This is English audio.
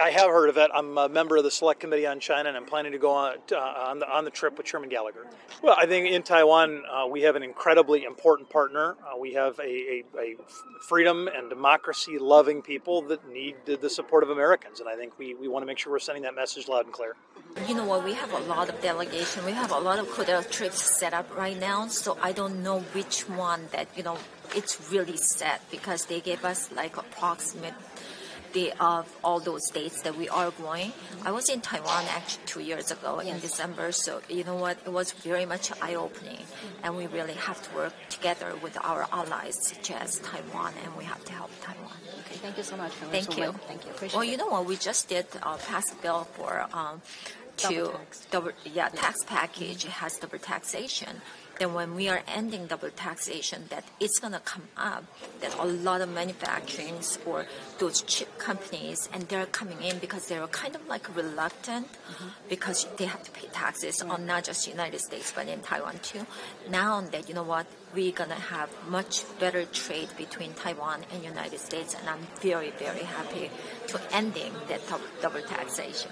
I have heard of it. I'm a member of the Select Committee on China, and I'm planning to go on uh, on, the, on the trip with Chairman Gallagher. Well, I think in Taiwan uh, we have an incredibly important partner. Uh, we have a, a, a, freedom and democracy loving people that need the support of Americans, and I think we, we want to make sure we're sending that message loud and clear. You know what? We have a lot of delegation. We have a lot of hotel trips set up right now, so I don't know which one that you know it's really sad because they gave us like approximate the of all those dates that we are going. I was in Taiwan actually two years ago in December, so you know what? It was very much eye opening, and we really have to work together with our allies such as Taiwan, and we have to help Taiwan. Okay, thank you so much. Thank you. Thank you. Appreciate well, you know what? We just did uh, pass a bill for. Um, to double yeah, tax package has double taxation then when we are ending double taxation, that it's going to come up that a lot of manufacturings or those chip companies, and they're coming in because they're kind of like reluctant mm-hmm. because they have to pay taxes on not just United States but in Taiwan too. Now that you know what, we're going to have much better trade between Taiwan and United States, and I'm very very happy to ending that double taxation.